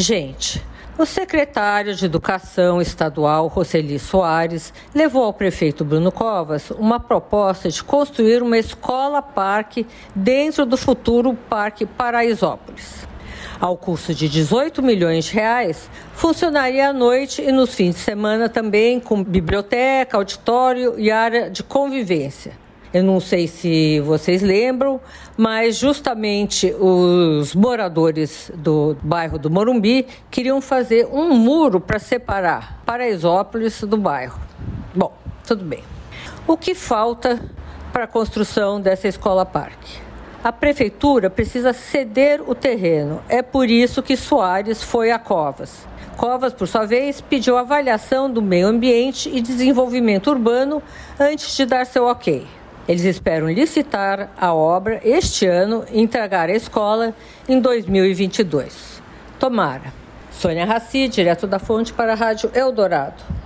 Gente, o secretário de Educação Estadual, Roseli Soares, levou ao prefeito Bruno Covas uma proposta de construir uma escola-parque dentro do futuro Parque Paraisópolis. Ao custo de 18 milhões de reais, funcionaria à noite e nos fins de semana também com biblioteca, auditório e área de convivência. Eu não sei se vocês lembram, mas justamente os moradores do bairro do Morumbi queriam fazer um muro para separar Paraisópolis do bairro. Bom, tudo bem. O que falta para a construção dessa escola-parque? A prefeitura precisa ceder o terreno. É por isso que Soares foi a Covas. Covas, por sua vez, pediu avaliação do meio ambiente e desenvolvimento urbano antes de dar seu ok. Eles esperam licitar a obra este ano e entregar a escola em 2022. Tomara. Sônia Raci, direto da fonte para a Rádio Eldorado.